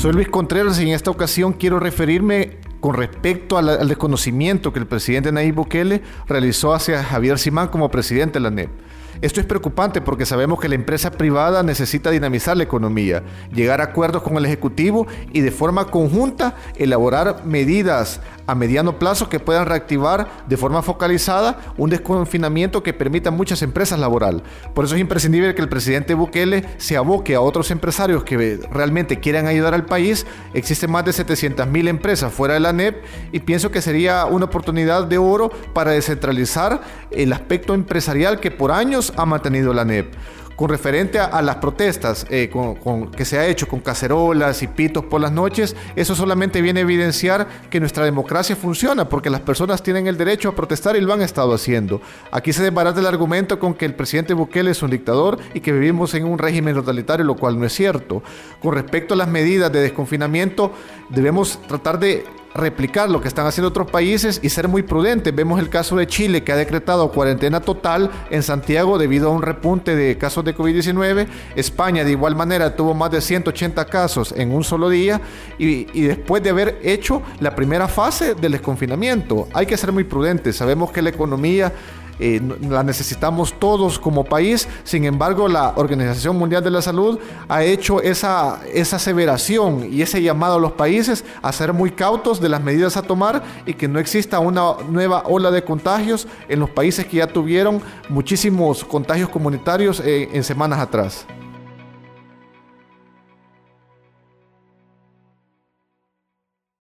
Soy Luis Contreras y en esta ocasión quiero referirme con respecto al, desconocimiento que el presidente Nayib Bukele realizó hacia Javier Simán como presidente de la NEP. Esto es preocupante porque sabemos que la empresa privada necesita dinamizar la economía, llegar a acuerdos con el Ejecutivo y de forma conjunta elaborar medidas a mediano plazo que puedan reactivar de forma focalizada un desconfinamiento que permita a muchas empresas laboral. Por eso es imprescindible que el presidente Bukele se aboque a otros empresarios que realmente quieran ayudar al país. Existen más de 700 mil empresas fuera de la NEP y pienso que sería una oportunidad de oro para descentralizar el aspecto empresarial que por años ha mantenido la NEP con referente a, las protestas eh, que se ha hecho con cacerolas y pitos por las noches, eso solamente viene a evidenciar que nuestra democracia funciona, porque las personas tienen el derecho a protestar y lo han estado haciendo. Aquí se desbarata el argumento con que el presidente Bukele es un dictador y que vivimos en un régimen totalitario, lo cual no es cierto. Con respecto a las medidas de desconfinamiento, debemos tratar de replicar lo que están haciendo otros países y ser muy prudentes. Vemos el caso de Chile que ha decretado cuarentena total en Santiago debido a un repunte de casos de COVID-19. España de igual manera tuvo más de 180 casos en un solo día y, después de haber hecho la primera fase del desconfinamiento. Hay que ser muy prudentes. Sabemos que la economía eh, la necesitamos todos como país. Sin embargo, la Organización Mundial de la Salud ha hecho esa, esa aseveración y ese llamado a los países a ser muy cautos de las medidas a tomar y que no exista una nueva ola de contagios en los países que ya tuvieron muchísimos contagios comunitarios eh, en semanas atrás.